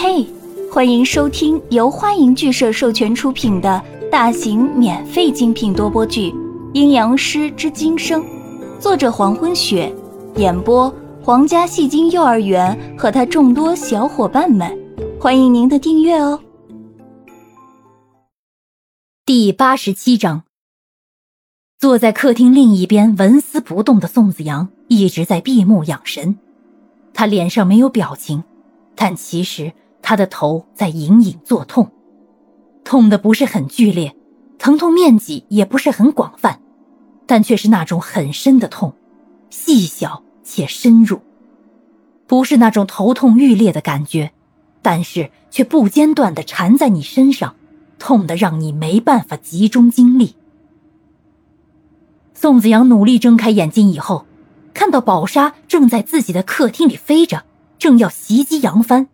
嘿，欢迎收听由欢迎剧社授权出品的大型免费精品多播剧《阴阳师之今生》，作者黄昏雪，演播皇家戏精幼儿园和他众多小伙伴们，欢迎您的订阅哦。第八十七章，坐在客厅另一边纹丝不动的宋子阳一直在闭目养神，他脸上没有表情，但其实。他的头在隐隐作痛，痛的不是很剧烈，疼痛面积也不是很广泛，但却是那种很深的痛，细小且深入，不是那种头痛欲裂的感觉，但是却不间断的缠在你身上，痛的让你没办法集中精力。宋子阳努力睁开眼睛以后，看到宝沙正在自己的客厅里飞着，正要袭击杨帆。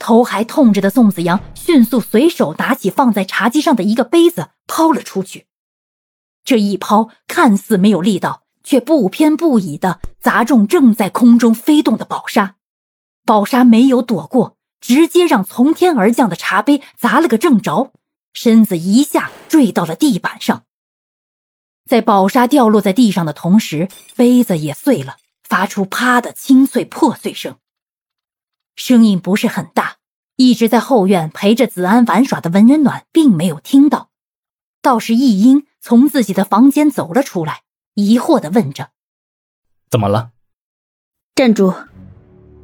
头还痛着的宋子阳迅速随手拿起放在茶几上的一个杯子抛了出去，这一抛看似没有力道，却不偏不倚的砸中正在空中飞动的宝沙。宝沙没有躲过，直接让从天而降的茶杯砸了个正着，身子一下坠到了地板上。在宝沙掉落在地上的同时，杯子也碎了，发出啪的清脆破碎声。声音不是很大，一直在后院陪着子安玩耍的文人暖并没有听到，倒是易英从自己的房间走了出来，疑惑的问着：“怎么了？”站住！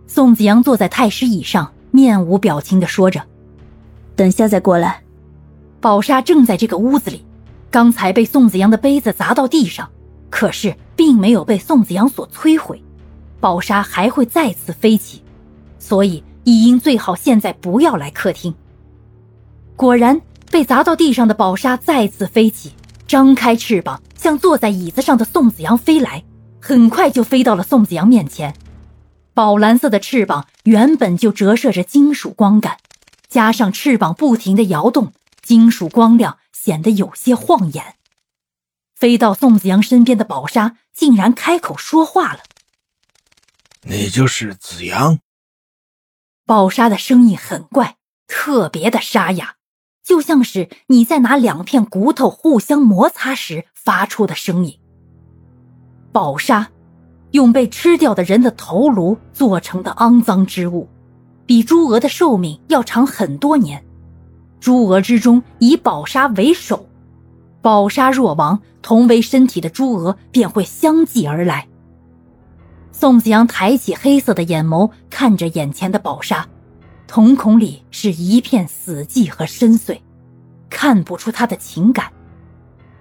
宋子阳坐在太师椅上，面无表情的说着：“等下再过来。”宝莎正在这个屋子里，刚才被宋子阳的杯子砸到地上，可是并没有被宋子阳所摧毁，宝莎还会再次飞起。所以，易英最好现在不要来客厅。果然，被砸到地上的宝沙再次飞起，张开翅膀向坐在椅子上的宋子阳飞来，很快就飞到了宋子阳面前。宝蓝色的翅膀原本就折射着金属光感，加上翅膀不停的摇动，金属光亮显得有些晃眼。飞到宋子阳身边的宝沙竟然开口说话了：“你就是子阳。”宝沙的声音很怪，特别的沙哑，就像是你在拿两片骨头互相摩擦时发出的声音。宝沙，用被吃掉的人的头颅做成的肮脏之物，比猪鹅的寿命要长很多年。猪鹅之中以宝沙为首，宝沙若亡，同为身体的猪鹅便会相继而来。宋子阳抬起黑色的眼眸，看着眼前的宝沙，瞳孔里是一片死寂和深邃，看不出他的情感。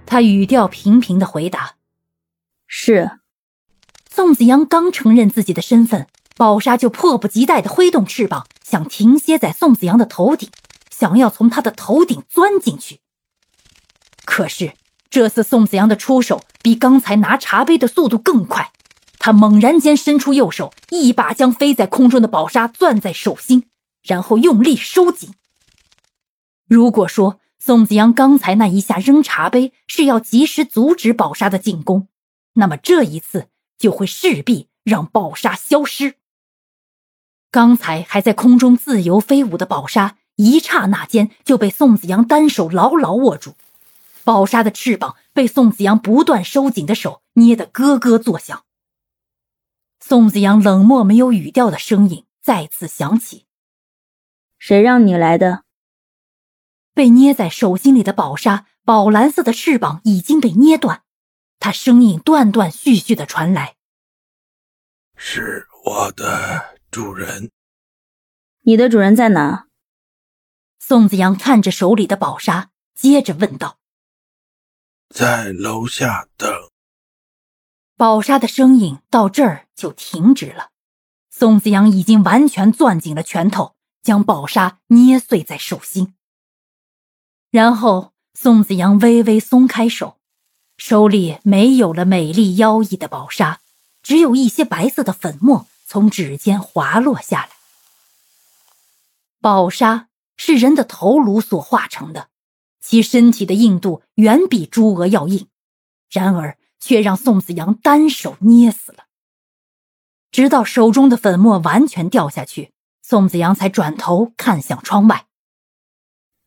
他语调平平的回答：“是。”宋子阳刚承认自己的身份，宝沙就迫不及待的挥动翅膀，想停歇在宋子阳的头顶，想要从他的头顶钻进去。可是这次宋子阳的出手比刚才拿茶杯的速度更快。他猛然间伸出右手，一把将飞在空中的宝沙攥在手心，然后用力收紧。如果说宋子阳刚才那一下扔茶杯是要及时阻止宝沙的进攻，那么这一次就会势必让宝沙消失。刚才还在空中自由飞舞的宝沙，一刹那间就被宋子阳单手牢牢握住。宝沙的翅膀被宋子阳不断收紧的手捏得咯咯作响。宋子阳冷漠、没有语调的声音再次响起：“谁让你来的？”被捏在手心里的宝沙，宝蓝色的翅膀已经被捏断，他声音断断续续的传来：“是我的主人。”“你的主人在哪？”宋子阳看着手里的宝沙，接着问道：“在楼下等。”宝沙的声音到这儿就停止了，宋子阳已经完全攥紧了拳头，将宝沙捏碎在手心。然后，宋子阳微微松开手，手里没有了美丽妖异的宝沙，只有一些白色的粉末从指尖滑落下来。宝沙是人的头颅所化成的，其身体的硬度远比猪鹅要硬，然而。却让宋子阳单手捏死了。直到手中的粉末完全掉下去，宋子阳才转头看向窗外。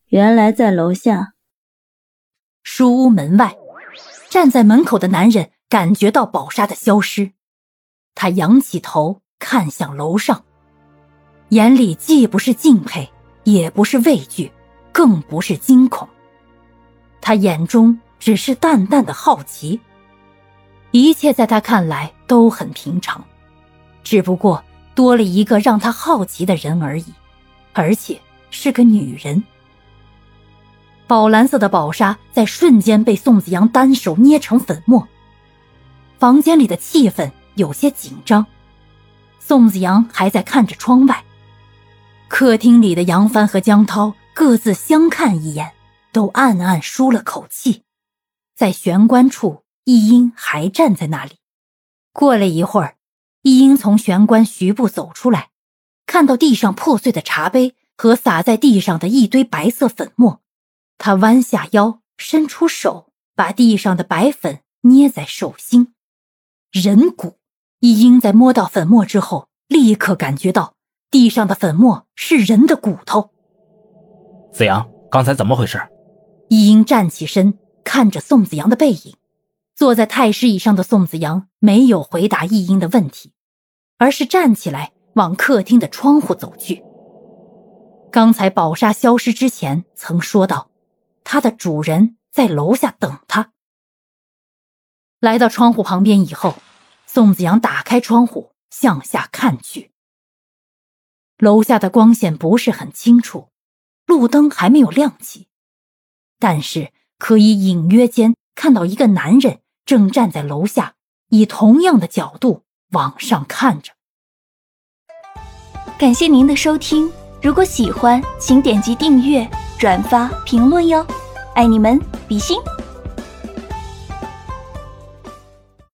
原来在楼下。书屋门外，站在门口的男人感觉到宝沙的消失，他仰起头看向楼上，眼里既不是敬佩，也不是畏惧，更不是惊恐，他眼中只是淡淡的好奇。一切在他看来都很平常，只不过多了一个让他好奇的人而已，而且是个女人。宝蓝色的宝纱在瞬间被宋子阳单手捏成粉末。房间里的气氛有些紧张，宋子阳还在看着窗外。客厅里的杨帆和江涛各自相看一眼，都暗暗舒了口气。在玄关处。易英还站在那里。过了一会儿，易英从玄关徐步走出来，看到地上破碎的茶杯和洒在地上的一堆白色粉末，他弯下腰，伸出手，把地上的白粉捏在手心。人骨。易英在摸到粉末之后，立刻感觉到地上的粉末是人的骨头。子阳，刚才怎么回事？易英站起身，看着宋子阳的背影。坐在太师椅上的宋子阳没有回答易英的问题，而是站起来往客厅的窗户走去。刚才宝沙消失之前曾说到，她的主人在楼下等他。来到窗户旁边以后，宋子阳打开窗户向下看去。楼下的光线不是很清楚，路灯还没有亮起，但是可以隐约间看到一个男人。正站在楼下，以同样的角度往上看着。感谢您的收听，如果喜欢，请点击订阅、转发、评论哟，爱你们，比心。